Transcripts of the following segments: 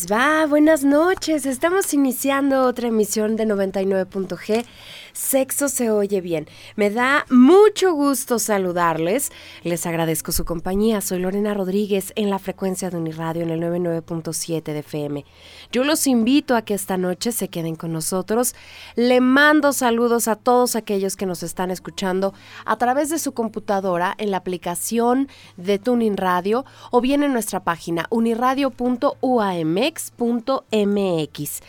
Les va? Buenas noches. Estamos iniciando otra emisión de 99.g Sexo se oye bien. Me da mucho gusto saludarles. Les agradezco su compañía. Soy Lorena Rodríguez en la frecuencia de Uniradio en el 99.7 de FM. Yo los invito a que esta noche se queden con nosotros. Le mando saludos a todos aquellos que nos están escuchando a través de su computadora en la aplicación de Tuning Radio o bien en nuestra página uniradio.uamx.mx.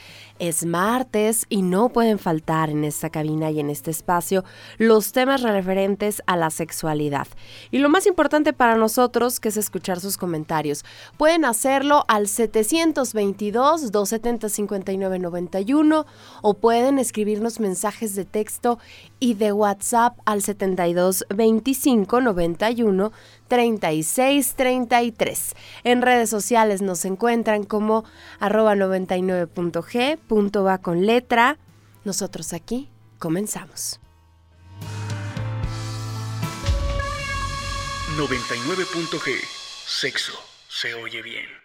Es martes y no pueden faltar en esta cabina y en este espacio los temas referentes a la sexualidad. Y lo más importante para nosotros, que es escuchar sus comentarios. Pueden hacerlo al 722-270-5991 o pueden escribirnos mensajes de texto y de WhatsApp al 7225 91 3633. En redes sociales nos encuentran como arroba 99.g, punto va con letra. Nosotros aquí comenzamos. 99.g, sexo, se oye bien.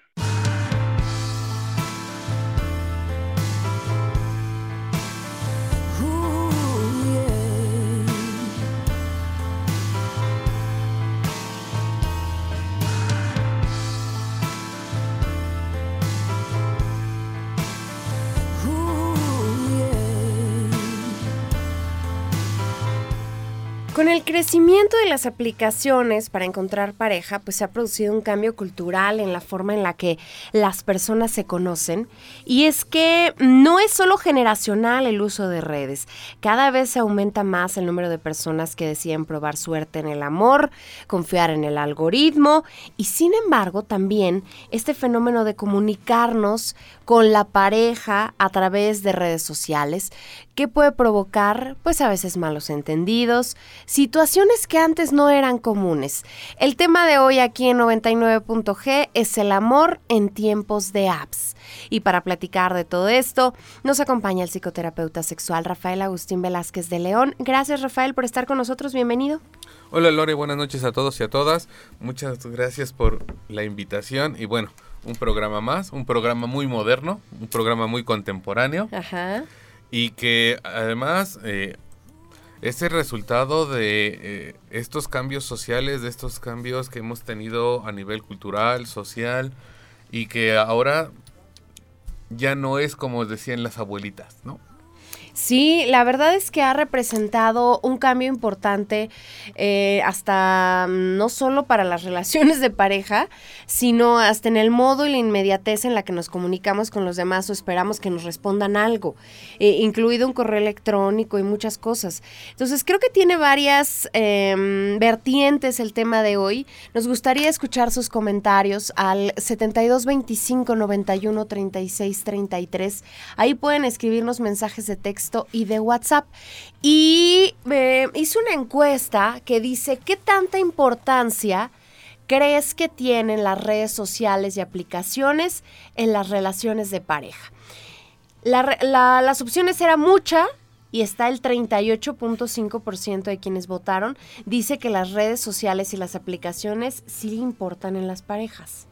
Con el crecimiento de las aplicaciones para encontrar pareja, pues se ha producido un cambio cultural en la forma en la que las personas se conocen. Y es que no es solo generacional el uso de redes. Cada vez se aumenta más el número de personas que deciden probar suerte en el amor, confiar en el algoritmo. Y sin embargo, también este fenómeno de comunicarnos con la pareja a través de redes sociales, que puede provocar, pues a veces malos entendidos, situaciones que antes no eran comunes. El tema de hoy aquí en 99.g es el amor en tiempos de apps. Y para platicar de todo esto, nos acompaña el psicoterapeuta sexual Rafael Agustín Velázquez de León. Gracias Rafael por estar con nosotros, bienvenido. Hola Lore, buenas noches a todos y a todas. Muchas gracias por la invitación y bueno, un programa más, un programa muy moderno, un programa muy contemporáneo. Ajá. Y que además eh, es el resultado de eh, estos cambios sociales, de estos cambios que hemos tenido a nivel cultural, social, y que ahora ya no es como decían las abuelitas, ¿no? Sí, la verdad es que ha representado un cambio importante eh, hasta mm, no solo para las relaciones de pareja, sino hasta en el modo y la inmediatez en la que nos comunicamos con los demás o esperamos que nos respondan algo, eh, incluido un correo electrónico y muchas cosas. Entonces creo que tiene varias em, vertientes el tema de hoy. Nos gustaría escuchar sus comentarios al 7225 91 36 33. Ahí pueden escribirnos mensajes de texto y de WhatsApp. Y eh, hice una encuesta que dice, ¿qué tanta importancia crees que tienen las redes sociales y aplicaciones en las relaciones de pareja? las opciones eran mucha y está el 38.5% de quienes votaron, dice que las redes sociales y las aplicaciones sí importan en las parejas.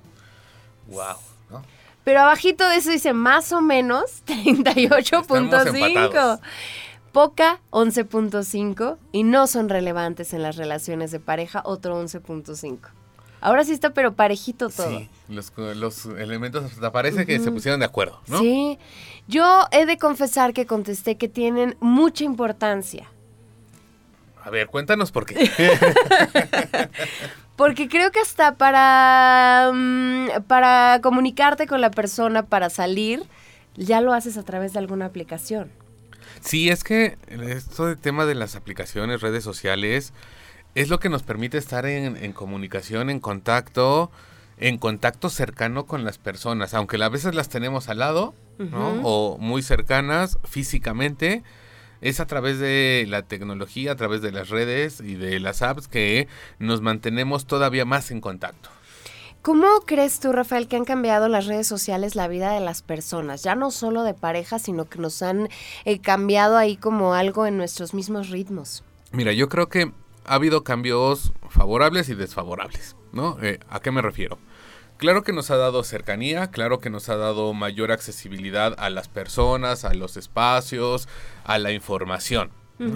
Wow. Pero abajito de eso dice más o menos 38.5. Poca 11.5 y no son relevantes en las relaciones de pareja otro 11.5. Ahora sí está pero parejito todo. Sí, los, los elementos, hasta parece que se pusieron de acuerdo, ¿no? Sí, yo he de confesar que contesté que tienen mucha importancia. A ver, cuéntanos por qué. Porque creo que hasta para, mm, para comunicarte con la persona, para salir, ya lo haces a través de alguna aplicación. Sí, es que esto del tema de las aplicaciones, redes sociales, es lo que nos permite estar en, en comunicación, en contacto, en contacto cercano con las personas, aunque a veces las tenemos al lado. O muy cercanas físicamente, es a través de la tecnología, a través de las redes y de las apps que nos mantenemos todavía más en contacto. ¿Cómo crees tú, Rafael, que han cambiado las redes sociales la vida de las personas? Ya no solo de pareja, sino que nos han eh, cambiado ahí como algo en nuestros mismos ritmos. Mira, yo creo que ha habido cambios favorables y desfavorables, ¿no? Eh, ¿A qué me refiero? Claro que nos ha dado cercanía, claro que nos ha dado mayor accesibilidad a las personas, a los espacios, a la información. ¿no?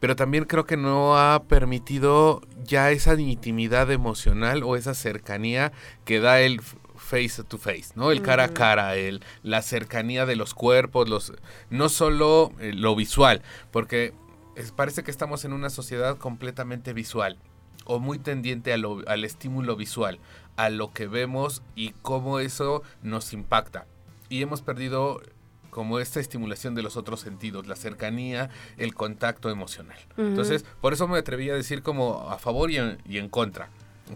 Pero también creo que no ha permitido ya esa intimidad emocional o esa cercanía que da el face to face, ¿no? El cara a cara, el, la cercanía de los cuerpos, los, no solo eh, lo visual, porque es- parece que estamos en una sociedad completamente visual o muy tendiente a lo- al estímulo visual, a lo que vemos y cómo eso nos impacta. Y hemos perdido como esta estimulación de los otros sentidos, la cercanía, el contacto emocional. Entonces, por eso me atreví a decir como a favor y en, y en contra.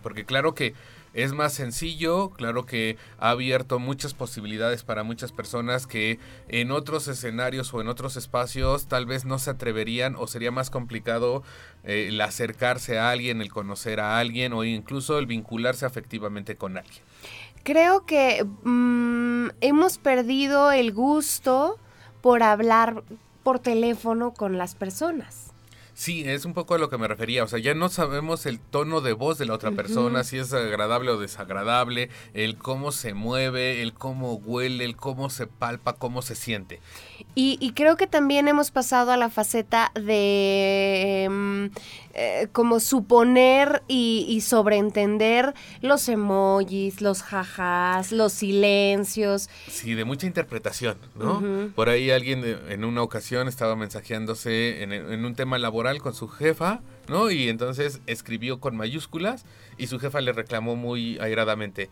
Porque claro que es más sencillo, claro que ha abierto muchas posibilidades para muchas personas que en otros escenarios o en otros espacios tal vez no se atreverían o sería más complicado eh, el acercarse a alguien, el conocer a alguien o incluso el vincularse afectivamente con alguien. Creo que mm, hemos perdido el gusto por hablar por teléfono con las personas. Sí, es un poco a lo que me refería. O sea, ya no sabemos el tono de voz de la otra persona, si es agradable o desagradable, el cómo se mueve, el cómo huele, el cómo se palpa, cómo se siente. Y, y creo que también hemos pasado a la faceta de mm, eh, como suponer y, y sobreentender los emojis, los jajas, los silencios. Sí, de mucha interpretación, ¿no? Por ahí alguien en una ocasión estaba mensajeándose en, en un tema laboral con su jefa, ¿no? Y entonces escribió con mayúsculas y su jefa le reclamó muy airadamente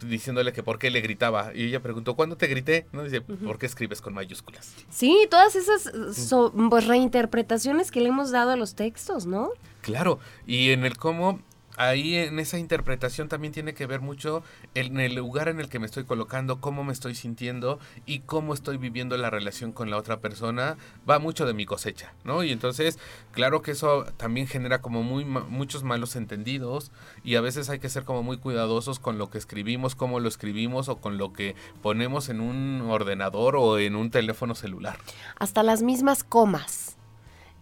diciéndole que por qué le gritaba y ella preguntó ¿cuándo te grité? no dice ¿por qué escribes con mayúsculas? Sí, todas esas so- pues, reinterpretaciones que le hemos dado a los textos, ¿no? Claro, y en el cómo, ahí en esa interpretación también tiene que ver mucho en el lugar en el que me estoy colocando, cómo me estoy sintiendo y cómo estoy viviendo la relación con la otra persona, va mucho de mi cosecha, ¿no? Y entonces, claro que eso también genera como muy muchos malos entendidos y a veces hay que ser como muy cuidadosos con lo que escribimos, cómo lo escribimos o con lo que ponemos en un ordenador o en un teléfono celular. Hasta las mismas comas.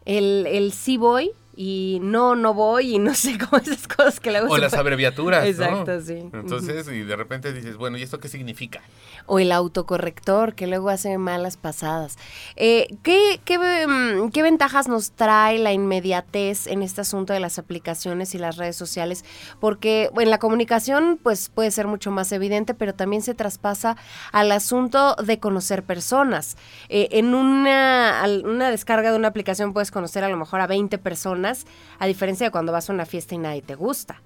El, el sí voy y no, no voy y no sé cómo esas cosas que luego O las puede- abreviaturas, ¿no? Exacto, sí. Entonces, y de repente dices, bueno, ¿y esto qué significa? O el autocorrector, que luego hace malas pasadas. Eh, ¿qué, qué, mm, qué ventajas nos trae la inmediatez en este asunto de las aplicaciones y las redes sociales? Porque en la comunicación pues puede ser mucho más evidente, pero también se traspasa al asunto de conocer personas. Eh, en una, una descarga de una aplicación puedes conocer a lo mejor a 20 personas, a diferencia de cuando vas a una fiesta y nadie te gusta.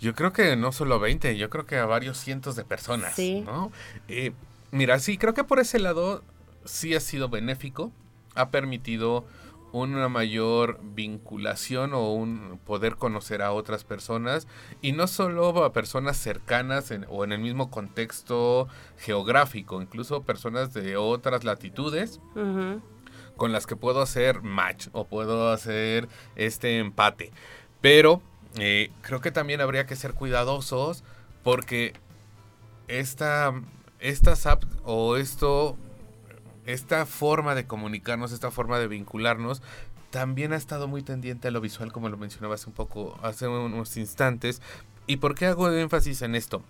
Yo creo que no solo 20, yo creo que a varios cientos de personas, Sí. ¿no? Eh, mira, sí, creo que por ese lado sí ha sido benéfico, ha permitido una mayor vinculación o un poder conocer a otras personas y no solo a personas cercanas en- o en el mismo contexto geográfico, incluso personas de otras latitudes Ujú. Con las que puedo hacer match o puedo hacer este empate. Pero eh, creo que también habría que ser cuidadosos porque esta, estas apps o esto, esta forma de comunicarnos, esta forma de vincularnos, también ha estado muy tendiente a lo visual, como lo mencionaba hace un poco, hace unos instantes. ¿Y por qué hago énfasis en esto?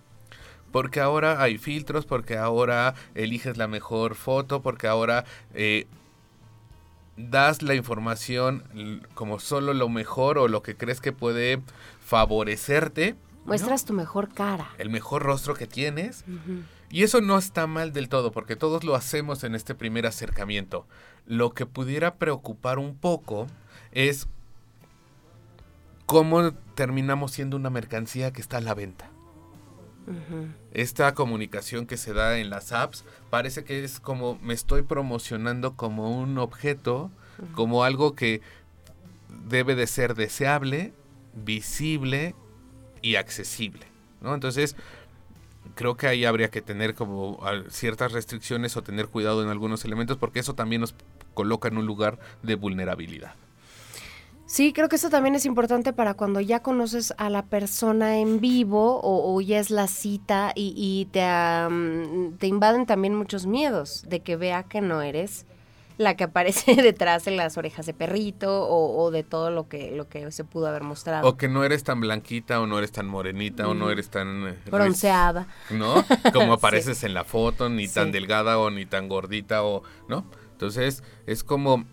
Porque ahora hay filtros, porque ahora eliges la mejor foto, porque ahora eh, das la información como solo lo mejor o lo que crees que puede favorecerte. Muestras tu mejor cara. El mejor rostro que tienes. Y eso no está mal del todo, porque todos lo hacemos en este primer acercamiento. Lo que pudiera preocupar un poco es cómo terminamos siendo una mercancía que está a la venta. Esta comunicación que se da en las apps parece que es como me estoy promocionando como un objeto, como algo que debe de ser deseable, visible y accesible. ¿no? Entonces, creo que ahí habría que tener como ciertas restricciones o tener cuidado en algunos elementos porque eso también nos coloca en un lugar de vulnerabilidad. Sí, creo que eso también es importante para cuando ya conoces a la persona en vivo o, ya es la cita y, te, te invaden también muchos miedos de que vea que no eres la que aparece detrás de las orejas de perrito o, de todo lo que, lo que se pudo haber mostrado. O que no eres tan blanquita o no eres tan morenita o no eres tan... Eh, Bronceada. ¿No? Como apareces en la foto, ni tan delgada o ni tan gordita o... ¿No? Entonces es como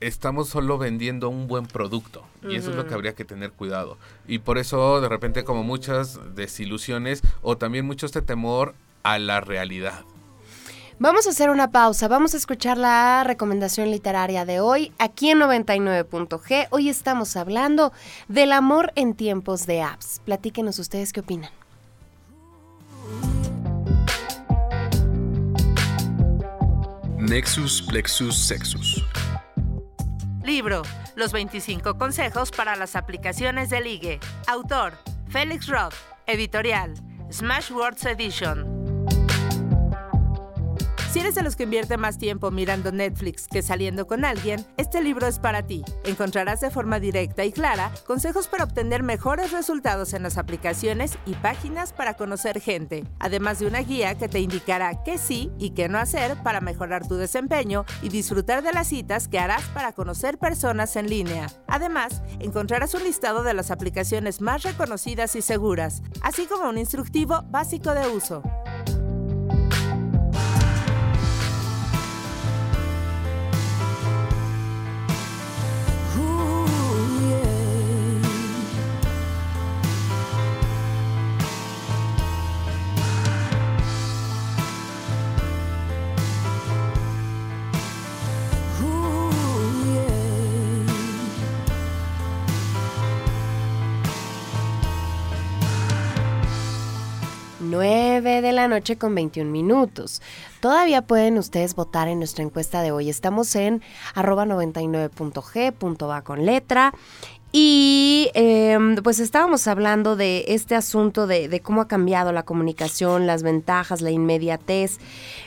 estamos solo vendiendo un buen producto y eso es lo que habría que tener cuidado. Y por eso de repente como muchas desilusiones o también mucho este temor a la realidad. Vamos a hacer una pausa, vamos a escuchar la recomendación literaria de hoy aquí en 99.g. Hoy estamos hablando del amor en tiempos de apps. Platíquenos ustedes qué opinan. Nexus Plexus Sexus. Libro, Los 25 consejos para las aplicaciones de ligue. Autor, Félix Roth. Editorial, Smashwords Edition. Si eres de los que invierte más tiempo mirando Netflix que saliendo con alguien, este libro es para ti. Encontrarás de forma directa y clara consejos para obtener mejores resultados en las aplicaciones y páginas para conocer gente, además de una guía que te indicará qué sí y qué no hacer para mejorar tu desempeño y disfrutar de las citas que harás para conocer personas en línea. Además, encontrarás un listado de las aplicaciones más reconocidas y seguras, así como un instructivo básico de uso. Noche con 21 minutos. Todavía pueden ustedes votar en nuestra encuesta de hoy. Estamos en arroba 99.g, va con letra. Y em, pues estábamos hablando de este asunto de, cómo ha cambiado la comunicación, las ventajas, la inmediatez.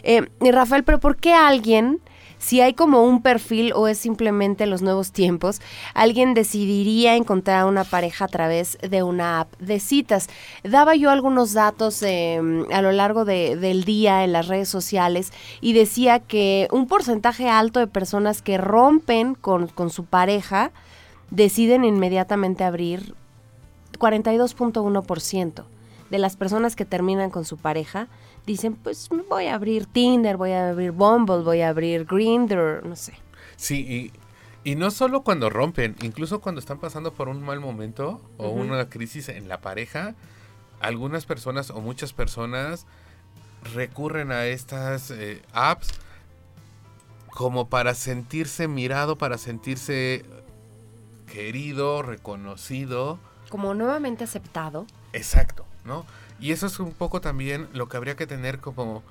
Eh, Rafael, pero ¿por qué alguien si hay como un perfil o es simplemente los nuevos tiempos, alguien decidiría encontrar una pareja a través de una app de citas. Daba yo algunos datos em, a lo largo del día en las redes sociales y decía que un porcentaje alto de personas que rompen con, con su pareja deciden inmediatamente abrir 42.1% de las personas que terminan con su pareja dicen, pues voy a abrir Tinder, voy a abrir Bumble, voy a abrir Grindr, no sé. Sí, y, y, no solo cuando rompen, incluso cuando están pasando por un mal momento o una crisis en la pareja, algunas personas o muchas personas recurren a estas eh, apps como para sentirse mirado, para sentirse querido, reconocido. Como nuevamente aceptado. Exacto, ¿no? Y eso es un poco también lo que habría que tener como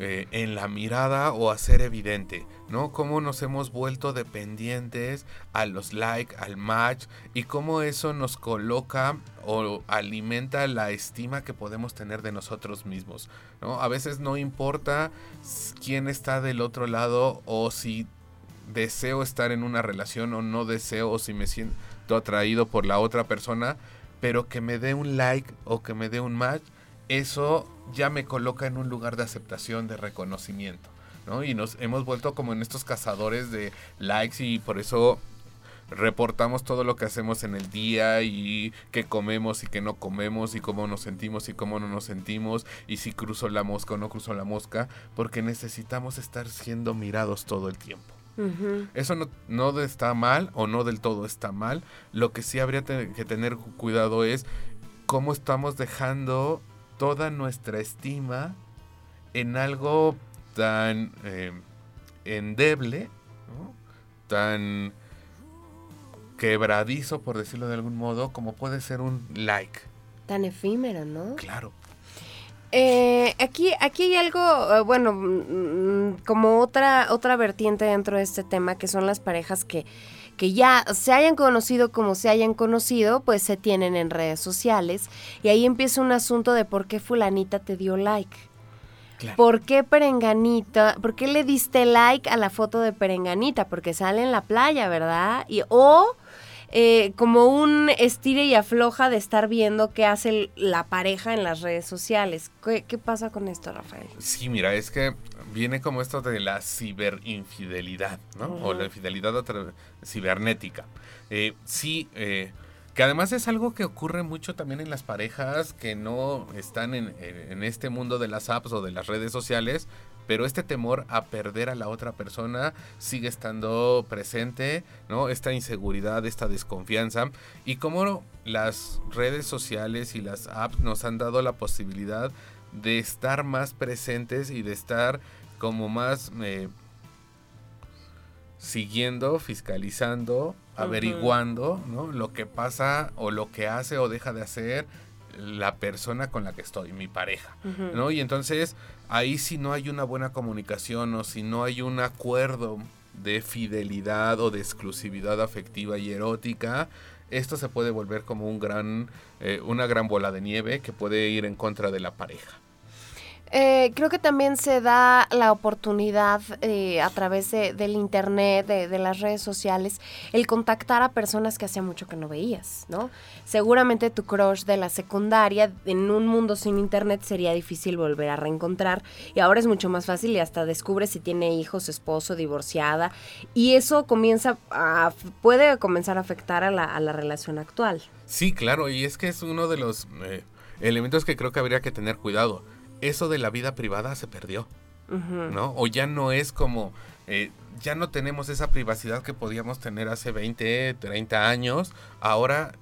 eh, en la mirada o hacer evidente, ¿no? Cómo nos hemos vuelto dependientes a los like, al match y cómo eso nos coloca o alimenta la estima que podemos tener de nosotros mismos, ¿no? A veces no importa quién está del otro lado o si deseo estar en una relación o no deseo o si me siento atraído por la otra persona, pero que me dé un like o que me dé un match, eso ya me coloca en un lugar de aceptación, de reconocimiento. ¿no? Y nos hemos vuelto como en estos cazadores de likes y por eso reportamos todo lo que hacemos en el día y qué comemos y qué no comemos y cómo nos sentimos y cómo no nos sentimos y si cruzo la mosca o no cruzo la mosca, porque necesitamos estar siendo mirados todo el tiempo. Eso no, no, está mal o no del todo está mal. Lo que sí habría que tener cuidado es cómo estamos dejando toda nuestra estima en algo tan eh, endeble, tan quebradizo, por decirlo de algún modo, como puede ser un like. Tan efímero, ¿no? Claro. Eh, aquí, aquí hay algo, eh, bueno, mm, mm, como otra, otra vertiente dentro de este tema, que son las parejas que, que ya se hayan conocido como se hayan conocido, pues se tienen en redes sociales. Y ahí empieza un asunto de por qué fulanita te dio like. ¿Por qué Perenganita? ¿Por qué le diste like a la foto de Perenganita? Porque sale en la playa, ¿verdad? Y o eh, como un estire y afloja de estar viendo qué hace la pareja en las redes sociales. ¿Qué, pasa con esto, Rafael? Sí, mira, es que viene como esto de la ciberinfidelidad, ¿no? O la infidelidad cibernética. Eh, sí, eh, que además es algo que ocurre mucho también en las parejas que no están en, en, este mundo de las apps o de las redes sociales, pero este temor a perder a la otra persona sigue estando presente, ¿no? Esta inseguridad, esta desconfianza y cómo las redes sociales y las apps nos han dado la posibilidad de estar más presentes y de estar como más eh, siguiendo, fiscalizando, averiguando, ¿no? Lo que pasa o lo que hace o deja de hacer la persona con la que estoy, mi pareja, ¿no? Y entonces ahí si no hay una buena comunicación o si no hay un acuerdo de fidelidad o de exclusividad afectiva y erótica, esto se puede volver como un gran, eh, una gran bola de nieve que puede ir en contra de la pareja. Eh, creo que también se da la oportunidad eh, a través del internet, de, las redes sociales, el contactar a personas que hacía mucho que no veías, ¿no? Seguramente tu crush de la secundaria, en un mundo sin internet sería difícil volver a reencontrar y ahora es mucho más fácil y hasta descubre si tiene hijos, esposo, divorciada y eso comienza a, puede comenzar a afectar a la, relación actual. Sí, claro, y es que es uno de los eh, elementos que creo que habría que tener cuidado eso de la vida privada se perdió, ¿no? O ya no es como, eh, ya no tenemos esa privacidad que podíamos tener hace 20, 30 años, ahora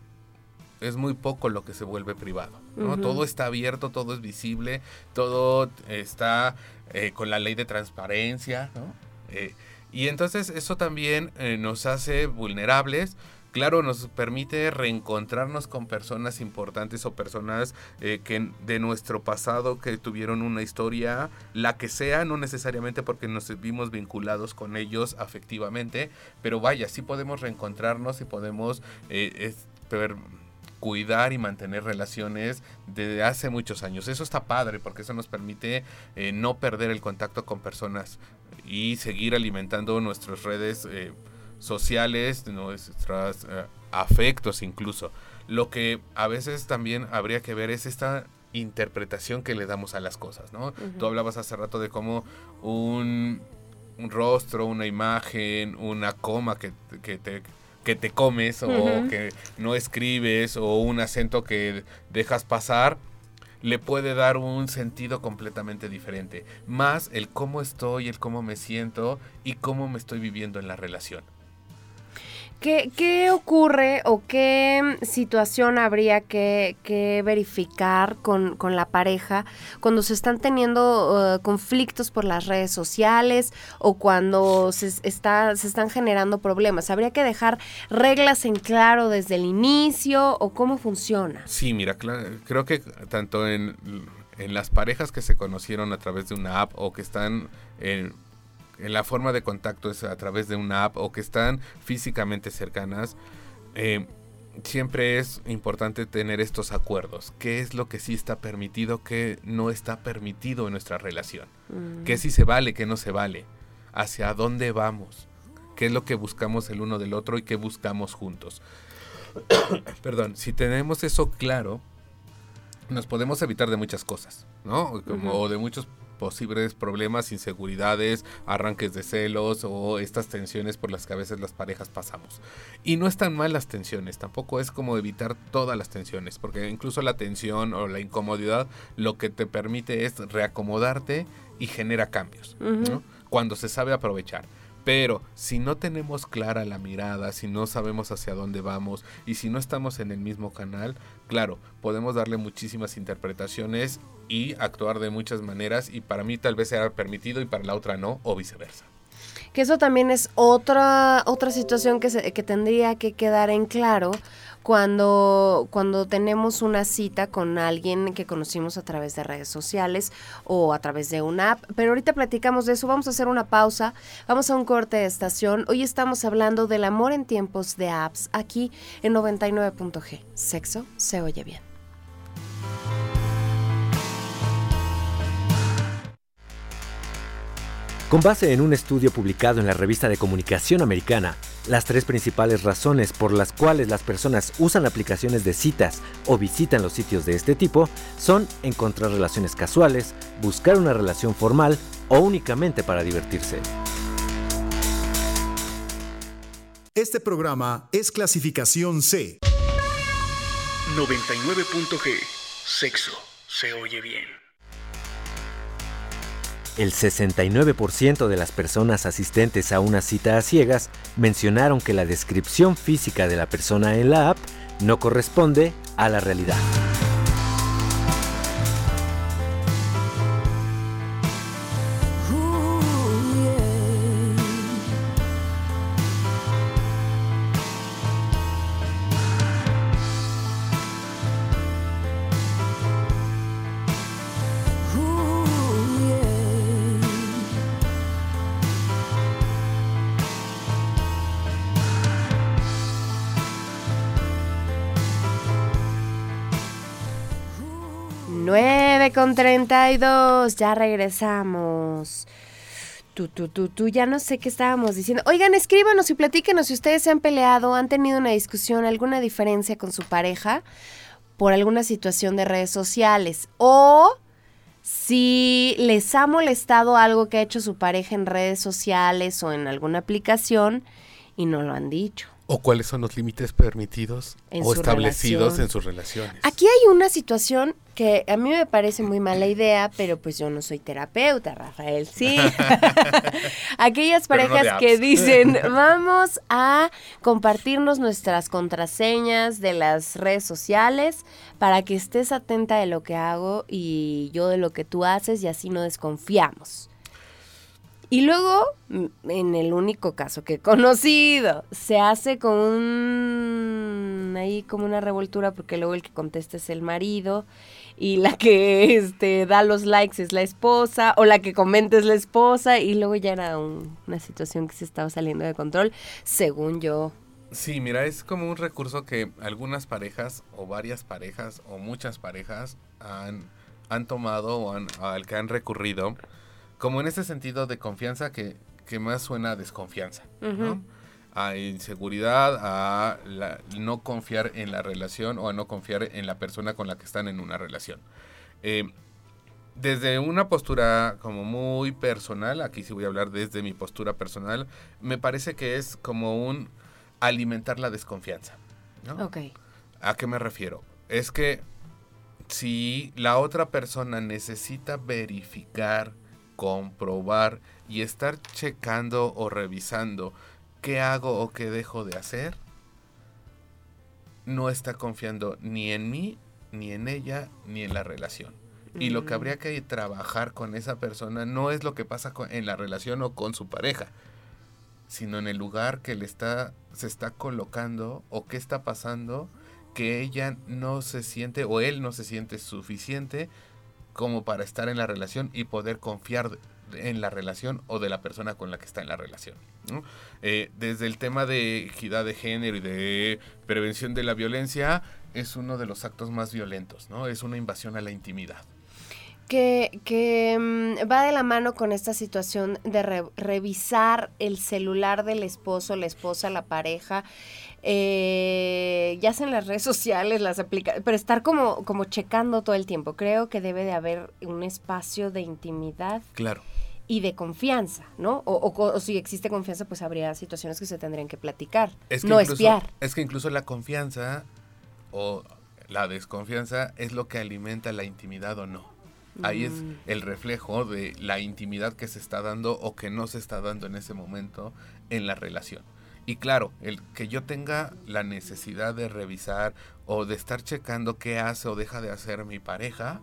es muy poco lo que se vuelve privado, ¿no? Todo está abierto, todo es visible, todo está eh, con la ley de transparencia, ¿no? Eh, y entonces eso también nos hace vulnerables claro, nos permite reencontrarnos con personas importantes o personas eh, que de nuestro pasado que tuvieron una historia, la que sea, no necesariamente porque nos vimos vinculados con ellos afectivamente, pero vaya, sí podemos reencontrarnos y podemos eh, cuidar y mantener relaciones desde hace muchos años. Eso está padre porque eso nos permite eh, no perder el contacto con personas y seguir alimentando nuestras redes sociales, nuestros eh, afectos incluso. Lo que a veces también habría que ver es esta interpretación que le damos a las cosas, ¿no? Tú hablabas hace rato de cómo un, rostro, una imagen, una coma que, te que te comes o que no escribes o un acento que dejas pasar, le puede dar un sentido completamente diferente. Más el cómo estoy, el cómo me siento y cómo me estoy viviendo en la relación. ¿Qué, ocurre o qué situación habría que, verificar con, la pareja cuando se están teniendo uh, conflictos por las redes sociales o cuando se están generando problemas? ¿Habría que dejar reglas en claro desde el inicio o cómo funciona? Sí, mira, creo que tanto en, en las parejas que se conocieron a través de una app o que están en la forma de contacto es a través de una app o que están físicamente cercanas, eh, siempre es importante tener estos acuerdos. ¿Qué es lo que sí está permitido, qué no está permitido en nuestra relación? Mm. ¿Qué sí se vale, qué no se vale? ¿Hacia dónde vamos? ¿Qué es lo que buscamos el uno del otro y qué buscamos juntos? Perdón, si tenemos eso claro, nos podemos evitar de muchas cosas, ¿no? Como, O de muchos posibles problemas, inseguridades, arranques de celos o estas tensiones por las que a veces las parejas pasamos. Y no están mal las tensiones, tampoco es como evitar todas las tensiones, porque incluso la tensión o la incomodidad lo que te permite es reacomodarte y genera cambios, cuando se sabe aprovechar. Pero si no tenemos clara la mirada, si no sabemos hacia dónde vamos y si no estamos en el mismo canal, claro, podemos darle muchísimas interpretaciones y actuar de muchas maneras y para mí tal vez sea permitido y para la otra no o viceversa. Que eso también es otra, otra situación que, se, que tendría que quedar en claro cuando, cuando tenemos una cita con alguien que conocimos a través de redes sociales o a través de una app. Pero ahorita platicamos de eso, vamos a hacer una pausa, vamos a un corte de estación. Hoy estamos hablando del amor en tiempos de apps aquí en 99.g. Sexo se oye bien. Con base en un estudio publicado en la revista de comunicación americana, las tres principales razones por las cuales las personas usan aplicaciones de citas o visitan los sitios de este tipo son encontrar relaciones casuales, buscar una relación formal o únicamente para divertirse. Este programa es clasificación C. 99.g. Sexo se oye bien. El 69% de las personas asistentes a una cita a ciegas mencionaron que la descripción física de la persona en la app no corresponde a la realidad. 9 con 32, ya regresamos. Tú, tú, tú, tú, ya no sé qué estábamos diciendo. Oigan, escríbanos y platíquenos si ustedes se han peleado, han tenido una discusión, alguna diferencia con su pareja por alguna situación de redes sociales o si les ha molestado algo que ha hecho su pareja en redes sociales o en alguna aplicación y no lo han dicho. ¿O cuáles son los límites permitidos o establecidos en sus relaciones? Aquí hay una situación que a mí me parece muy mala idea, pero pues yo no soy terapeuta, Rafael, sí. Aquellas parejas que dicen, vamos a compartirnos nuestras contraseñas de las redes sociales para que estés atenta de lo que hago y yo de lo que tú haces y así no desconfiamos. Y luego, mm, en el único caso que he conocido, se hace con un, ahí como una revoltura porque luego el que contesta es el marido y la que este, da los likes es la esposa o la que comenta es la esposa y luego ya era una situación que se estaba saliendo de control, según yo. Sí, mira, es como un recurso que algunas parejas o varias parejas o muchas parejas han, han tomado o al que han recurrido como en ese sentido de confianza que, más suena a desconfianza, ¿no? A inseguridad, a no confiar en la relación o a no confiar en la persona con la que están en una relación. Eh, desde una postura como muy personal, aquí sí voy a hablar desde mi postura personal, me parece que es como un alimentar la desconfianza. ¿no? Ok. ¿A qué me refiero? Es que si la otra persona necesita verificar comprobar y estar checando o revisando qué hago o qué dejo de hacer, no está confiando ni en mí, ni en ella, ni en la relación. Y lo que mm. habría que trabajar con esa persona no es lo que pasa en la relación o con su pareja, sino en el lugar que le está, se está colocando o qué está pasando que ella no se siente o él no se siente suficiente como para estar en la relación y poder confiar en la relación o de la persona con la que está en la relación. Eh, desde el tema de equidad de género y de prevención de la violencia, es uno de los actos más violentos, ¿no? Es una invasión a la intimidad. Que, que mm, va de la mano con esta situación de revisar el celular del esposo, la esposa, la pareja, eh, ya sea en las redes sociales, las aplicaciones, pero estar como, como checando todo el tiempo. Creo que debe de haber un espacio de intimidad Claro. y de confianza, ¿no? O, o co- o si existe confianza, pues habría situaciones que se tendrían que platicar, Es que no incluso- espiar. Es que incluso la confianza o la desconfianza es lo que alimenta la intimidad o no. Ahí es Mm. el reflejo de la intimidad que se está dando o que no se está dando en ese momento en la relación. Y claro, el que yo tenga la necesidad de revisar o de estar checando qué hace o deja de hacer mi pareja,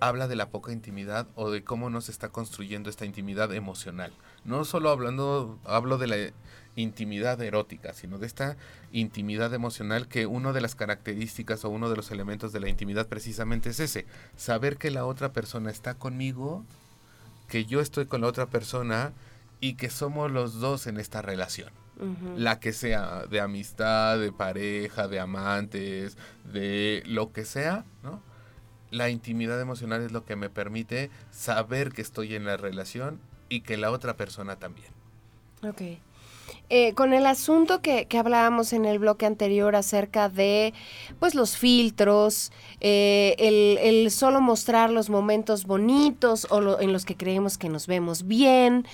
habla de la poca intimidad o de cómo no se está construyendo esta intimidad emocional. No solo hablando, hablo de la intimidad erótica, sino de esta intimidad emocional que una de las características o uno de los elementos de la intimidad precisamente es ese, saber que la otra persona está conmigo, que yo estoy con la otra persona y que somos los dos en esta relación La que sea, de amistad, de pareja, de amantes, de lo que sea, ¿no? La intimidad emocional es lo que me permite saber que estoy en la relación y que la otra persona también. Ok. Eh, con el asunto que, hablábamos en el bloque anterior acerca de pues los filtros, eh, el, solo mostrar los momentos bonitos o lo- en los que creemos que nos vemos bien,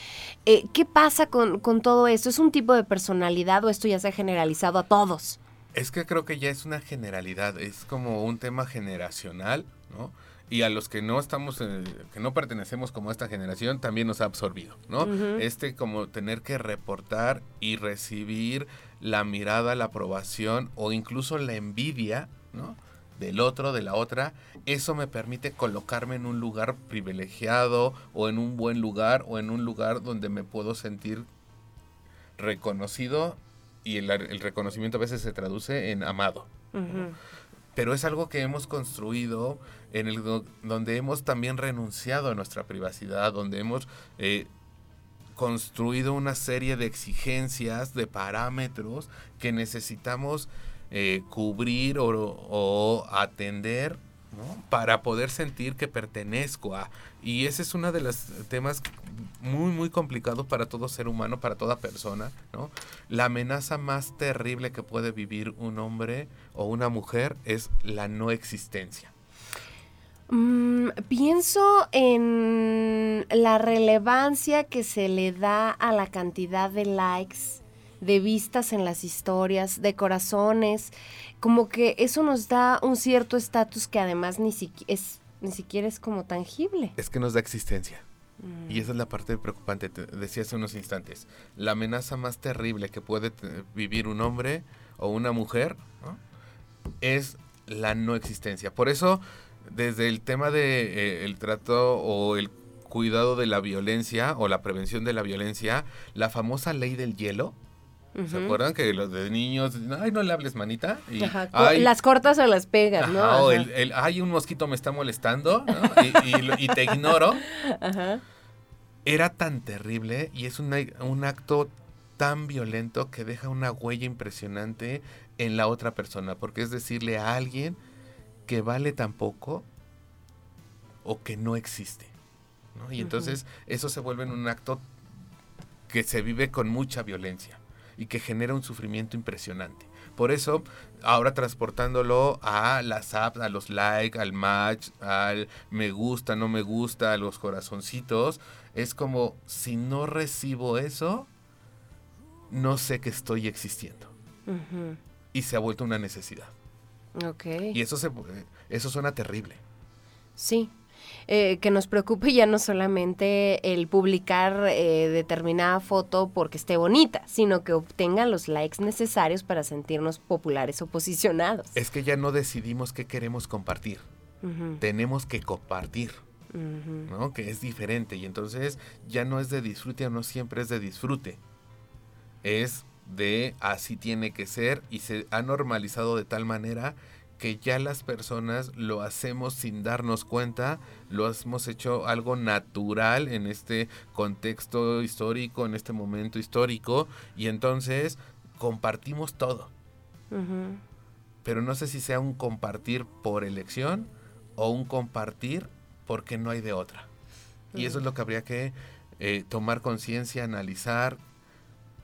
eh, ¿qué pasa con todo esto? ¿Es un tipo de personalidad o esto ya se ha generalizado a todos? Es que creo que ya es una generalidad, es como un tema generacional, ¿no? Y a los que no estamos, eh, que no pertenecemos como a esta generación, también nos ha absorbido, ¿no? Este como tener que reportar y recibir la mirada, la aprobación o incluso la envidia, ¿no? Del otro, de la otra, eso me permite colocarme en un lugar privilegiado o en un buen lugar o en un lugar donde me puedo sentir reconocido y el, el reconocimiento a veces se traduce en amado. Ujú. Pero es algo que hemos construido en el do- donde hemos también renunciado a nuestra privacidad, donde hemos eh, construido una serie de exigencias, de parámetros que necesitamos eh, cubrir o, o atender para poder sentir que pertenezco a. Y ese es uno de los temas muy, muy complicado para todo ser humano, para toda persona. ¿no? La amenaza más terrible que puede vivir un hombre o una mujer es la no existencia. Mm, pienso en la relevancia que se le da a la cantidad de likes, de vistas en las historias, de corazones, como que eso nos da un cierto estatus que además ni, siqui- es, ni siquiera es como tangible. Es que nos da existencia. Mm. Y esa es la parte preocupante, te decía hace unos instantes. La amenaza más terrible que puede vivir un hombre o una mujer ¿no? es la no existencia. Por eso, desde el tema de eh, el trato o el cuidado de la violencia o la prevención de la violencia, la famosa ley del hielo, ¿se acuerdan que los de niños, ay, no le hables manita? Y, Ajá, co- "Ay, las cortas o las pegas, ¿no? ajá, o Ajá. el, el, ay, un mosquito me está molestando ¿no? y, y lo- y te ignoro Ajá. era tan terrible y es una- un acto tan violento que deja una huella impresionante en la otra persona, porque es decirle a alguien que vale tan poco o que no existe. ¿no? Y entonces eso se vuelve en un acto que se vive con mucha violencia y que genera un sufrimiento impresionante. Por eso, ahora transportándolo a las apps, a los like, al match, al me gusta, no me gusta, a los corazoncitos, es como si no recibo eso, no sé que estoy existiendo. Y se ha vuelto una necesidad. Y eso, se, eso suena terrible. Sí. Eh, que nos preocupe ya no solamente el publicar eh, determinada foto porque esté bonita, sino que obtengan los likes necesarios para sentirnos populares o posicionados. Es que ya no decidimos qué queremos compartir. Tenemos que compartir. ¿no? Que es diferente y entonces ya no es de disfrute o no siempre es de disfrute. Es de así tiene que ser y se ha normalizado de tal manera que ya las personas lo hacemos sin darnos cuenta, lo hemos hecho algo natural en este contexto histórico, en este momento histórico y entonces compartimos todo. Pero no sé si sea un compartir por elección o un compartir porque no hay de otra. Y eso es lo que habría que eh, tomar conciencia, analizar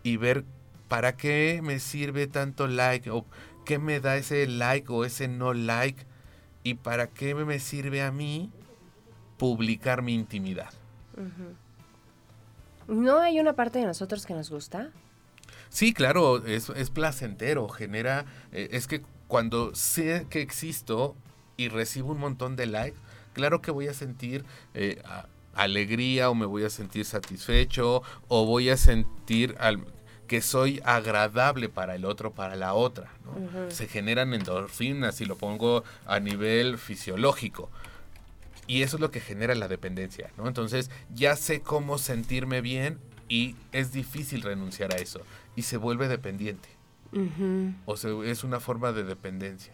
y ver ¿para qué me sirve tanto like? ¿O qué me da ese like o ese no like? ¿Y para qué me sirve a mí publicar mi intimidad? ¿No hay una parte de nosotros que nos gusta? Sí, claro, es, es placentero, genera, eh, es que cuando sé que existo y recibo un montón de likes, claro que voy a sentir eh, alegría o me voy a sentir satisfecho o voy a sentir al, que soy agradable para el otro, para la otra. Se generan endorfinas, y lo pongo a nivel fisiológico. Y eso es lo que genera la dependencia, ¿no? Entonces ya sé cómo sentirme bien y es difícil renunciar a eso. Y se vuelve dependiente. O sea, es una forma de dependencia.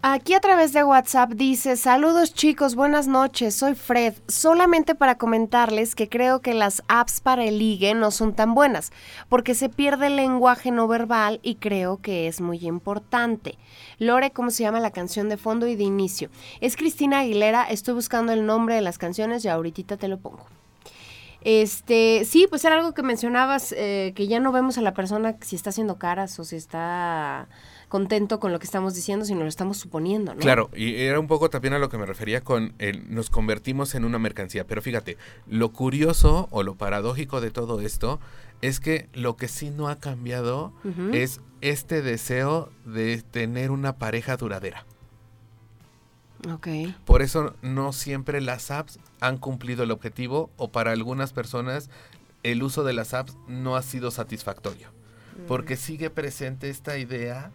Aquí a través de WhatsApp dice, saludos chicos, buenas noches, soy Fred. Solamente para comentarles que creo que las apps para el ligue no son tan buenas, porque se pierde el lenguaje no verbal y creo que es muy importante. Lore, ¿cómo se llama la canción de fondo y de inicio? Es Cristina Aguilera, estoy buscando el nombre de las canciones y ahorita te lo pongo. Este, sí, pues era algo que mencionabas, eh, que ya no vemos a la persona si está haciendo caras o si está contento con lo que estamos diciendo, sino lo estamos suponiendo, ¿no? Claro, y era un poco también a lo que me refería con el, nos convertimos en una mercancía. Pero fíjate, lo curioso o lo paradójico de todo esto es que lo que sí no ha cambiado es este deseo de tener una pareja duradera. Ok. Por eso no siempre las apps han cumplido el objetivo o para algunas personas el uso de las apps no ha sido satisfactorio. Porque sigue presente esta idea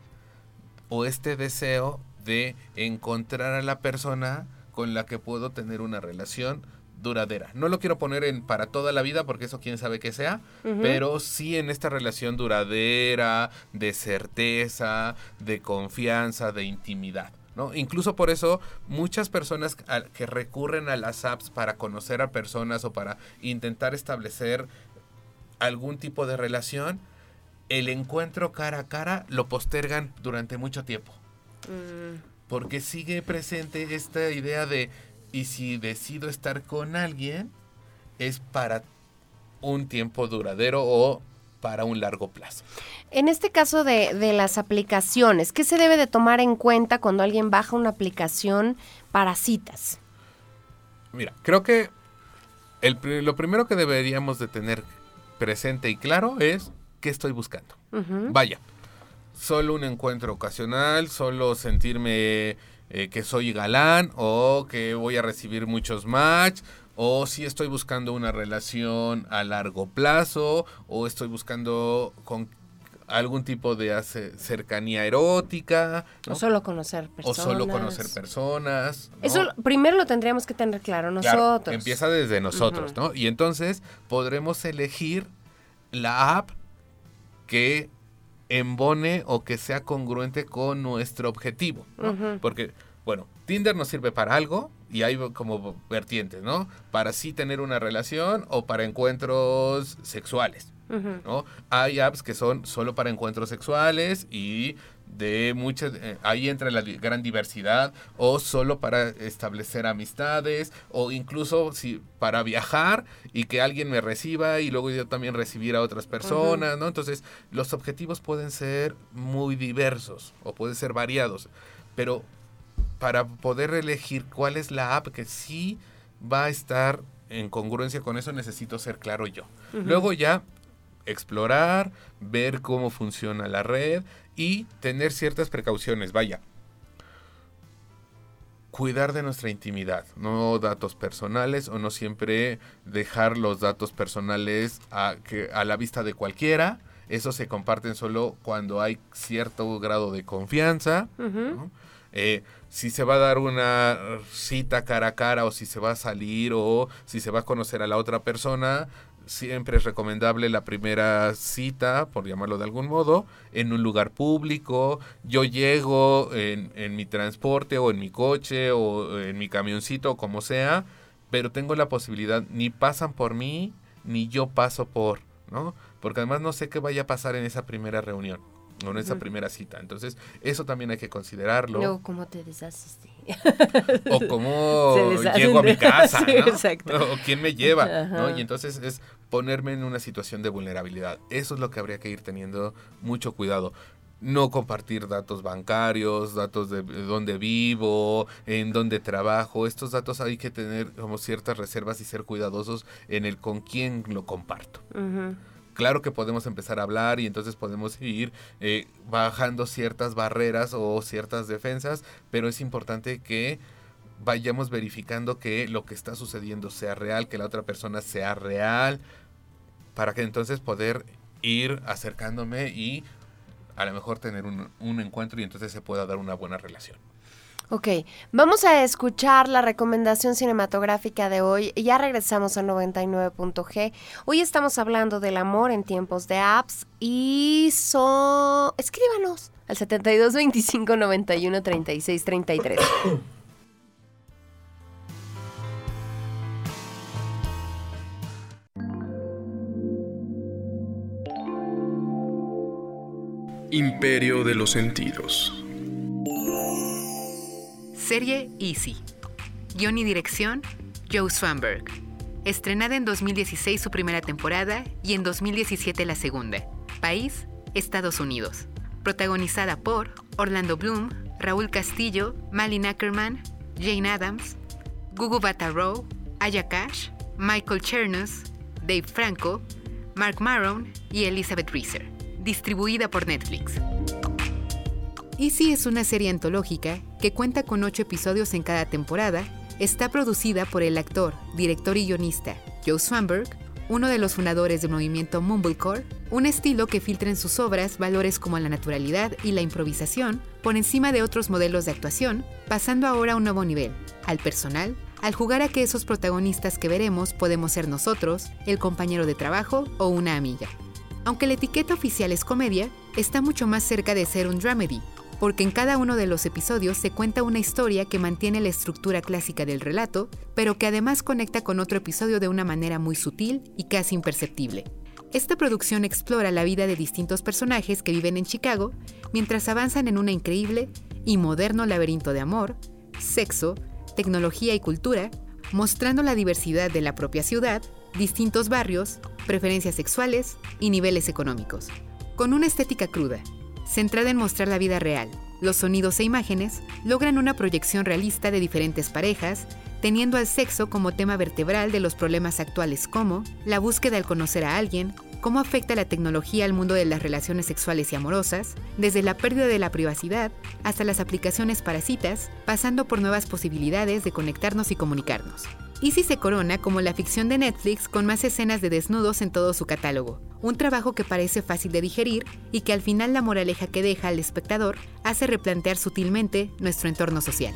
o este deseo de encontrar a la persona con la que puedo tener una relación duradera. No lo quiero poner en para toda la vida porque eso quién sabe que sea, pero sí en esta relación duradera, de certeza, de confianza, de intimidad. ¿No? Incluso por eso muchas personas que recurren a las apps para conocer a personas o para intentar establecer algún tipo de relación, el encuentro cara a cara lo postergan durante mucho tiempo. Mm. Porque sigue presente esta idea de, y si decido estar con alguien, es para un tiempo duradero o para un largo plazo. En este caso de, de, las aplicaciones, ¿qué se debe de tomar en cuenta cuando alguien baja una aplicación para citas? Mira, creo que el, lo primero que deberíamos de tener presente y claro es qué estoy buscando. Vaya, solo un encuentro ocasional, solo sentirme eh, que soy galán o que voy a recibir muchos match o si estoy buscando una relación a largo plazo o estoy buscando con algún tipo de cercanía erótica. O solo conocer personas. O solo conocer personas. Eso primero lo tendríamos que tener claro nosotros. empieza desde nosotros, ¿no? Y entonces podremos elegir la app que embone o que sea congruente con nuestro objetivo. Porque, bueno, Tinder nos sirve para algo y hay como vertientes, ¿no? Para sí tener una relación o para encuentros sexuales. ¿no? Hay apps que son solo para encuentros sexuales y de muchas, eh, ahí entra la gran diversidad, o solo para establecer amistades, o incluso si para viajar y que alguien me reciba y luego yo también recibir a otras personas, ¿no? Entonces, los objetivos pueden ser muy diversos o pueden ser variados, pero para poder elegir cuál es la app que sí va a estar en congruencia con eso, necesito ser claro yo. Luego ya explorar, ver cómo funciona la red y tener ciertas precauciones. Vaya, cuidar de nuestra intimidad, no datos personales o no siempre dejar los datos personales a, que, a la vista de cualquiera. Eso se comparten solo cuando hay cierto grado de confianza. Eh, si se va a dar una cita cara a cara o si se va a salir o si se va a conocer a la otra persona, siempre es recomendable la primera cita, por llamarlo de algún modo, en un lugar público. Yo llego en, mi transporte o en mi coche o en mi camioncito, como sea, pero tengo la posibilidad, ni pasan por mí, ni yo paso por, ¿no? Porque además no sé qué vaya a pasar en esa primera reunión en esa primera cita. Entonces, eso también hay que considerarlo. Luego, ¿cómo te deshaces O cómo llego a mi casa, ¿no? O quién me lleva, ¿no? Y entonces es ponerme en una situación de vulnerabilidad. Eso es lo que habría que ir teniendo mucho cuidado no compartir datos bancarios, datos de dónde vivo, en dónde trabajo. Estos datos hay que tener como ciertas reservas y ser cuidadosos en el con quién lo comparto. Claro que podemos empezar a hablar y entonces podemos ir eh, bajando ciertas barreras o ciertas defensas, pero es importante que vayamos verificando que lo que está sucediendo sea real, que la otra persona sea real, para que entonces poder ir acercándome y a lo mejor tener un, un encuentro y entonces se pueda dar una buena relación. Ok, vamos a escuchar la recomendación cinematográfica de hoy. Ya regresamos a 99.g. Hoy estamos hablando del amor en tiempos de apps y son... Escríbanos al 72 25 91 36 33. Imperio de los Sentidos. Serie Easy. Guión y dirección, Joe Swanberg. Estrenada en 2016 su primera temporada y en 2017 la segunda. País, Estados Unidos. Protagonizada por Orlando Bloom, Raúl Castillo, Malin Ackerman, Jane Adams, Gugu Rowe, Aya Cash, Michael Chernus, Dave Franco, Mark Maron y Elizabeth Reeser distribuida por Netflix. Easy es una serie antológica que cuenta con ocho episodios en cada temporada, está producida por el actor, director y guionista Joe Swanberg, uno de los fundadores del movimiento Mumblecore, un estilo que filtra en sus obras valores como la naturalidad y la improvisación por encima de otros modelos de actuación, pasando ahora a un nuevo nivel, al personal, al jugar a que esos protagonistas que veremos podemos ser nosotros, el compañero de trabajo o una amiga. Aunque la etiqueta oficial es comedia, está mucho más cerca de ser un dramedy, porque en cada uno de los episodios se cuenta una historia que mantiene la estructura clásica del relato, pero que además conecta con otro episodio de una manera muy sutil y casi imperceptible. Esta producción explora la vida de distintos personajes que viven en Chicago mientras avanzan en un increíble y moderno laberinto de amor, sexo, tecnología y cultura, mostrando la diversidad de la propia ciudad, distintos barrios, preferencias sexuales y niveles económicos. Con una estética cruda, centrada en mostrar la vida real, los sonidos e imágenes logran una proyección realista de diferentes parejas, teniendo al sexo como tema vertebral de los problemas actuales como la búsqueda al conocer a alguien, cómo afecta la tecnología al mundo de las relaciones sexuales y amorosas, desde la pérdida de la privacidad hasta las aplicaciones para citas, pasando por nuevas posibilidades de conectarnos y comunicarnos. Easy se corona como la ficción de Netflix con más escenas de desnudos en todo su catálogo, un trabajo que parece fácil de digerir y que al final la moraleja que deja al espectador hace replantear sutilmente nuestro entorno social.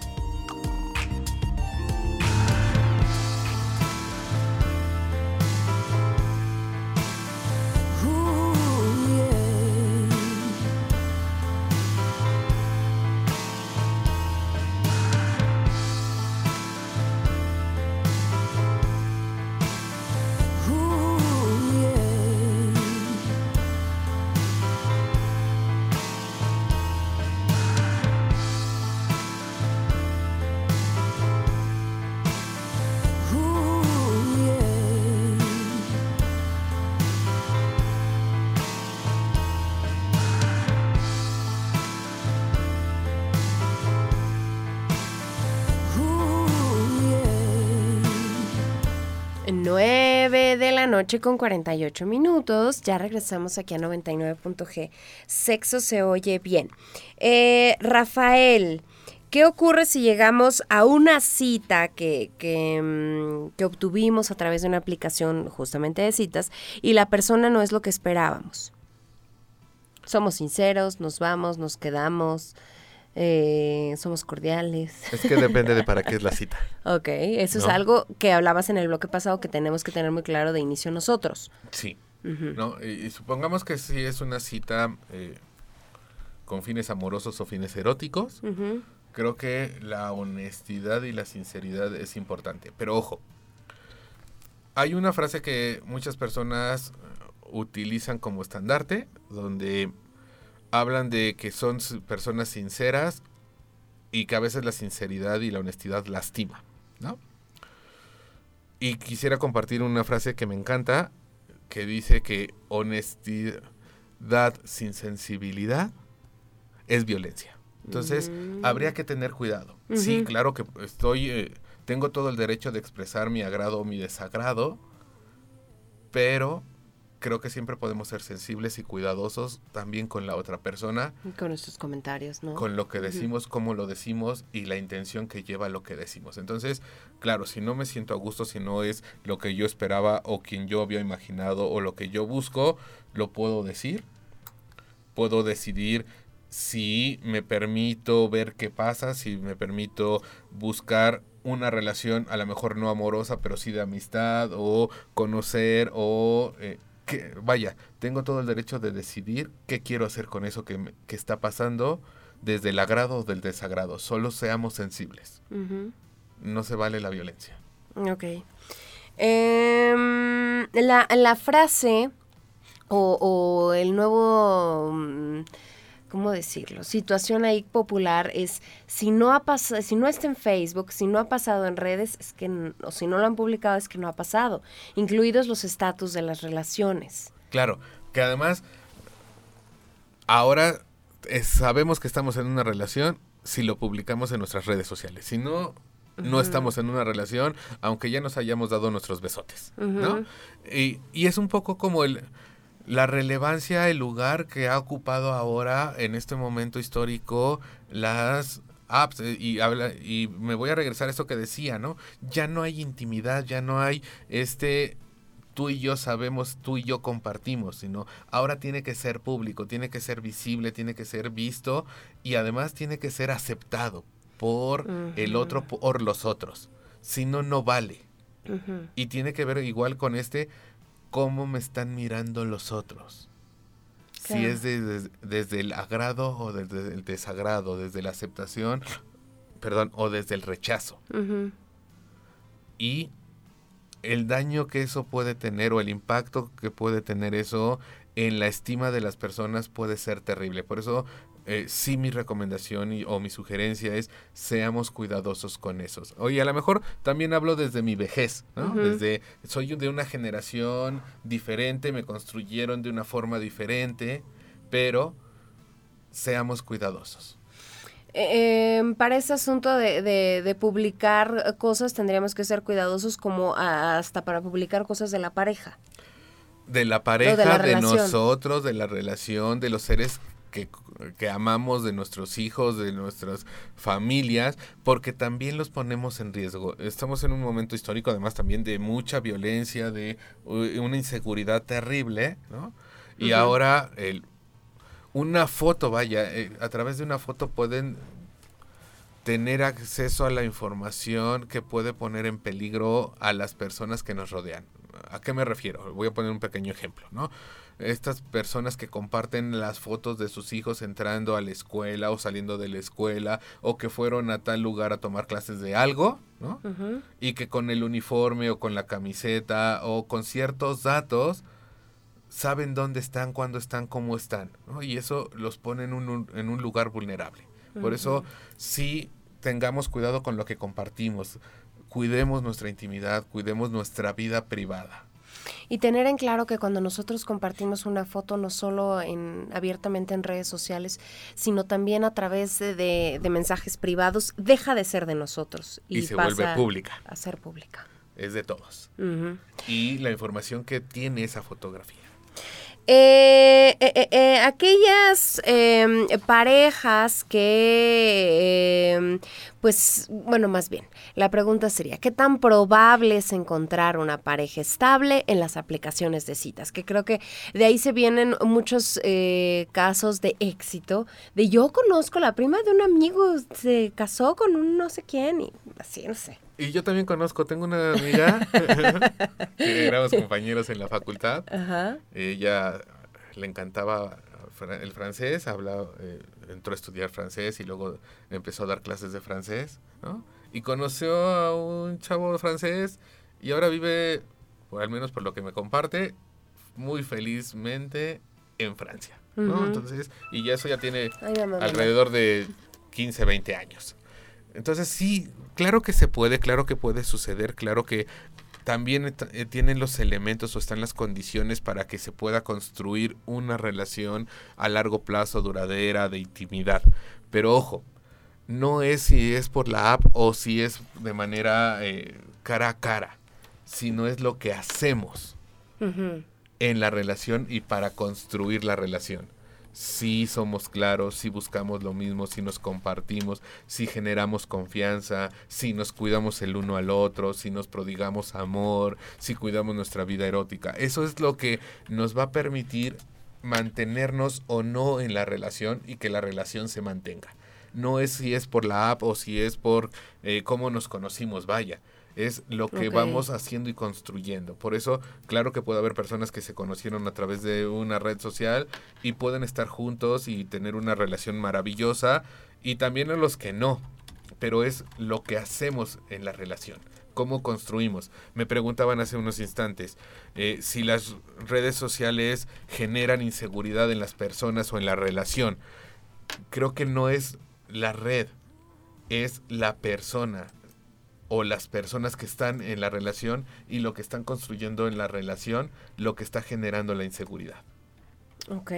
Noche con 48 minutos. Ya regresamos aquí a 99.g. Sexo se oye bien. Eh, Rafael, ¿qué ocurre si llegamos a una cita que, mm, que obtuvimos a través de una aplicación justamente de citas y la persona no es lo que esperábamos? Somos sinceros, nos vamos, nos quedamos eh, somos cordiales. Es que depende de para qué es la cita. ok, eso es algo que hablabas en el bloque pasado que tenemos que tener muy claro de inicio nosotros. Sí. ¿no? Y, supongamos que si es una cita eh, con fines amorosos o fines eróticos, creo que la honestidad y la sinceridad es importante. Pero ojo, hay una frase que muchas personas utilizan como estandarte, donde hablan de que son personas sinceras y que a veces la sinceridad y la honestidad lastima, ¿no? Y quisiera compartir una frase que me encanta, que dice que honestidad sin sensibilidad es violencia. Entonces, Mm. habría que tener cuidado. Sí, claro que estoy, eh, tengo todo el derecho de expresar mi agrado o mi desagrado, pero creo que siempre podemos ser sensibles y cuidadosos también con la otra persona, Con nuestros comentarios, ¿no? con lo que decimos, cómo lo decimos y la intención que lleva lo que decimos. Entonces, claro, si no me siento a gusto, si no es lo que yo esperaba o quien yo había imaginado o lo que yo busco, lo puedo decir. Puedo decidir si me permito ver qué pasa, si me permito buscar una relación a lo mejor no amorosa, pero sí de amistad o conocer o... eh, que, vaya, tengo todo el derecho de decidir qué quiero hacer con eso que, me- que está pasando desde el agrado o del desagrado. Solo seamos sensibles. No se vale la violencia. Ok. Em, la, la frase o, o el nuevo, mm, ¿cómo decirlo? Situación ahí popular es, si no ha pasado, si no está en Facebook, si no ha pasado en redes, es que, o si no lo han publicado, es que no ha pasado, incluidos los estatus de las relaciones. Claro, que además ahora eh, sabemos que estamos en una relación si lo publicamos en nuestras redes sociales. Si no, no estamos en una relación, aunque ya nos hayamos dado nuestros besotes, ¿no? Y, y es un poco como el, la relevancia, el lugar que ha ocupado ahora en este momento histórico las apps eh, y habla y me voy a regresar a eso que decía, ¿no? Ya no hay intimidad, ya no hay este tú y yo sabemos, tú y yo compartimos, sino ahora tiene que ser público, tiene que ser visible, tiene que ser visto y además tiene que ser aceptado por el otro, por los otros. Si no, no vale. Y tiene que ver igual con este, cómo me están mirando los otros. Si es desde, desde el agrado o desde el desagrado, desde la aceptación, perdón, o desde el rechazo. Y el daño que eso puede tener o el impacto que puede tener eso en la estima de las personas puede ser terrible. Por eso eh, sí mi recomendación y- o mi sugerencia es seamos cuidadosos con esos. Oye, a lo mejor también hablo desde mi vejez, ¿no? Desde soy de una generación diferente, me construyeron de una forma diferente, pero seamos cuidadosos. Eh, em, para ese asunto de, de- de publicar cosas tendríamos que ser cuidadosos como hasta para publicar cosas de la pareja. de la pareja, de la de, nosotros, de la relación, de los seres que, que amamos, de nuestros hijos, de nuestras familias, porque también los ponemos en riesgo. Estamos en un momento histórico, además también de mucha violencia, de una inseguridad terrible, ¿no? Y ahora el, una foto, vaya, eh, a través de una foto pueden tener acceso a la información que puede poner en peligro a las personas que nos rodean. ¿A qué me refiero? Voy a poner un pequeño ejemplo, ¿no? Estas personas que comparten las fotos de sus hijos entrando a la escuela o saliendo de la escuela o que fueron a tal lugar a tomar clases de algo, ¿no? Y que con el uniforme o con la camiseta o con ciertos datos saben dónde están, cuándo están, cómo están, ¿no? Y eso los pone en un, en un lugar vulnerable. Por eso sí tengamos cuidado con lo que compartimos, cuidemos nuestra intimidad, cuidemos nuestra vida privada. Y tener en claro que cuando nosotros compartimos una foto, no solo en, abiertamente en redes sociales, sino también a través de, de- de mensajes privados, deja de ser de nosotros. Y se pasa vuelve pública. A ser pública. Es de todos. Y la información que tiene esa fotografía. Eh, eh, eh, eh, aquellas em, parejas que, em, pues, bueno, más bien, la pregunta sería, ¿qué tan probable es encontrar una pareja estable en las aplicaciones de citas? Que creo que de ahí se vienen muchos eh, casos de éxito, de yo conozco la prima de un amigo, se casó con un no sé quién y así, no sé. Y yo también conozco, tengo una amiga que éramos compañeros en la facultad. Ajá. Ella le encantaba el francés, hablaba, eh, entró a estudiar francés y luego empezó a dar clases de francés, ¿no? Y conoció a un chavo francés y ahora vive, o al menos por lo que me comparte, muy felizmente en Francia, ¿no? Entonces, y ya eso ya tiene Ay, mamá, mamá. alrededor de 15, 20 años. Entonces sí, claro que se puede, claro que puede suceder, claro que también eh, tienen los elementos o están las condiciones para que se pueda construir una relación a largo plazo, duradera, de intimidad. Pero ojo, no es si es por la app o si es de manera eh, cara a cara, sino es lo que hacemos en la relación y para construir la relación si somos claros, si buscamos lo mismo, si nos compartimos, si generamos confianza, si nos cuidamos el uno al otro, si nos prodigamos amor, si cuidamos nuestra vida erótica. Eso es lo que nos va a permitir mantenernos o no en la relación y que la relación se mantenga. No es si es por la app o si es por eh, cómo nos conocimos, vaya es lo que vamos haciendo y construyendo. Por eso, claro que puede haber personas que se conocieron a través de una red social y pueden estar juntos y tener una relación maravillosa, y también a los que no, pero es lo que hacemos en la relación. ¿Cómo construimos? Me preguntaban hace unos instantes eh, si las redes sociales generan inseguridad en las personas o en la relación. Creo que no es la red, es la persona o las personas que están en la relación y lo que están construyendo en la relación, lo que está generando la inseguridad. Ok.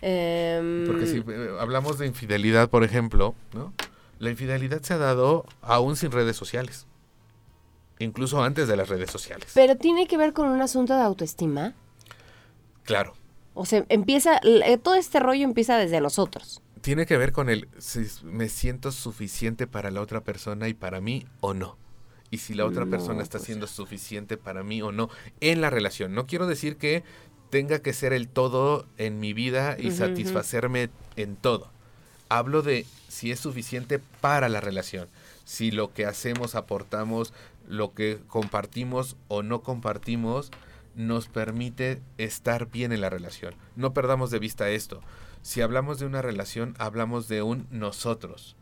Em, Porque si eh, hablamos de infidelidad, por ejemplo, ¿no? La infidelidad se ha dado aún sin redes sociales. Incluso antes de las redes sociales. Pero tiene que ver con un asunto de autoestima. Claro. O sea, empieza, eh, todo este rollo empieza desde nosotros tiene que ver con el si me siento suficiente para la otra persona y para mí o no. Y si la otra persona está pues siendo suficiente para mí o no en la relación. No quiero decir que tenga que ser el todo en mi vida y satisfacerme en todo. Hablo de si es suficiente para la relación. Si lo que hacemos, aportamos, lo que compartimos o no compartimos, nos permite estar bien en la relación. No perdamos de vista esto si hablamos de una relación, hablamos de un nosotros.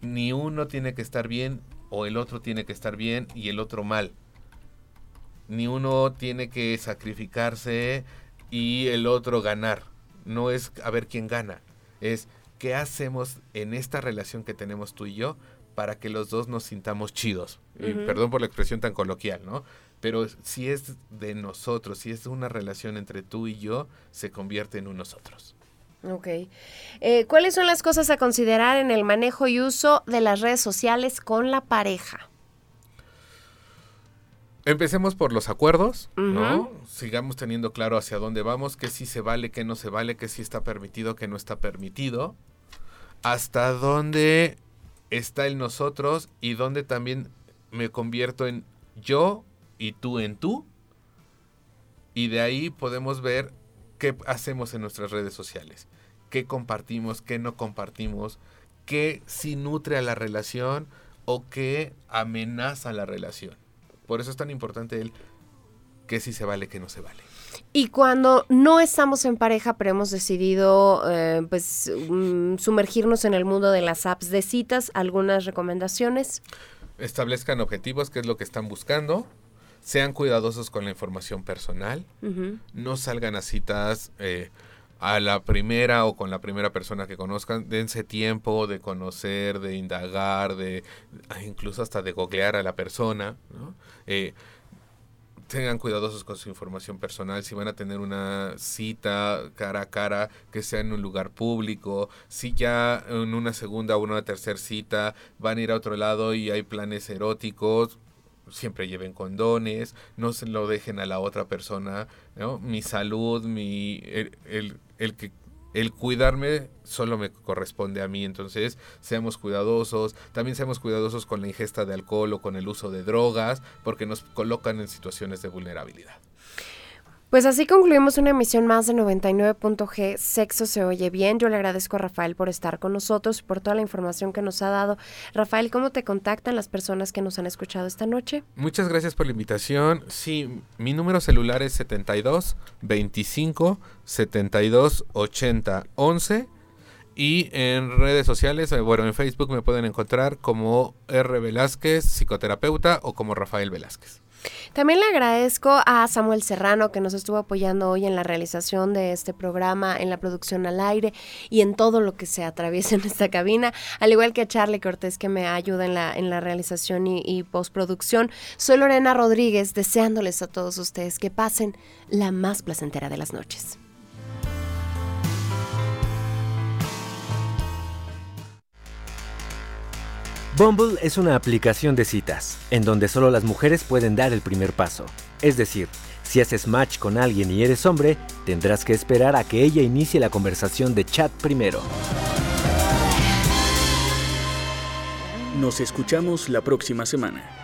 Ni uno tiene que estar bien o el otro tiene que estar bien y el otro mal. Ni uno tiene que sacrificarse y el otro ganar. No es a ver quién gana. Es qué hacemos en esta relación que tenemos tú y yo para que los dos nos sintamos chidos. perdón por la expresión tan coloquial, ¿no? Pero si es de nosotros, si es una relación entre tú y yo, se convierte en un nosotros. Ok. Eh, ¿Cuáles son las cosas a considerar en el manejo y uso de las redes sociales con la pareja? Empecemos por los acuerdos, ¿no? Sigamos teniendo claro hacia dónde vamos, qué sí se vale, qué no se vale, qué sí está permitido, qué no está permitido. Hasta dónde está el nosotros y dónde también me convierto en yo y tú en tú. Y de ahí podemos ver qué hacemos en nuestras redes sociales, qué compartimos, qué no compartimos, qué sí nutre a la relación o qué amenaza la relación. Por eso es tan importante el qué sí se vale, qué no se vale. Y cuando no estamos en pareja, pero hemos decidido eh, pues mm, sumergirnos en el mundo de las apps de citas, algunas recomendaciones. Establezcan objetivos, qué es lo que están buscando sean cuidadosos con la información personal, no salgan a citas eh, a la primera o con la primera persona que conozcan, dense tiempo de conocer, de indagar, de incluso hasta de googlear a la persona, ¿no? Eh, tengan cuidadosos con su información personal, si van a tener una cita cara a cara, que sea en un lugar público, si ya en una segunda o una tercera cita van a ir a otro lado y hay planes eróticos, siempre lleven condones, no se lo dejen a la otra persona, ¿no? Mi salud, mi, el, el, que el cuidarme solo me corresponde a mí, entonces seamos cuidadosos, también seamos cuidadosos con la ingesta de alcohol o con el uso de drogas, porque nos colocan en situaciones de vulnerabilidad. Pues así concluimos una emisión más de 99.g Sexo se oye bien. Yo le agradezco a Rafael por estar con nosotros, por toda la información que nos ha dado. Rafael, ¿cómo te contactan las personas que nos han escuchado esta noche? Muchas gracias por la invitación. Sí, mi número celular es 72 25 72 80 11 y en redes sociales, eh, bueno, en Facebook me pueden encontrar como R Velázquez, psicoterapeuta o como Rafael Velázquez. También le agradezco a Samuel Serrano que nos estuvo apoyando hoy en la realización de este programa, en la producción al aire y en todo lo que se atraviesa en esta cabina, al igual que a Charlie Cortés que me ayuda en la, en la realización y, y postproducción. Soy Lorena Rodríguez, deseándoles a todos ustedes que pasen la más placentera de las noches. Bumble es una aplicación de citas, en donde solo las mujeres pueden dar el primer paso. Es decir, si haces match con alguien y eres hombre, tendrás que esperar a que ella inicie la conversación de chat primero. Nos escuchamos la próxima semana.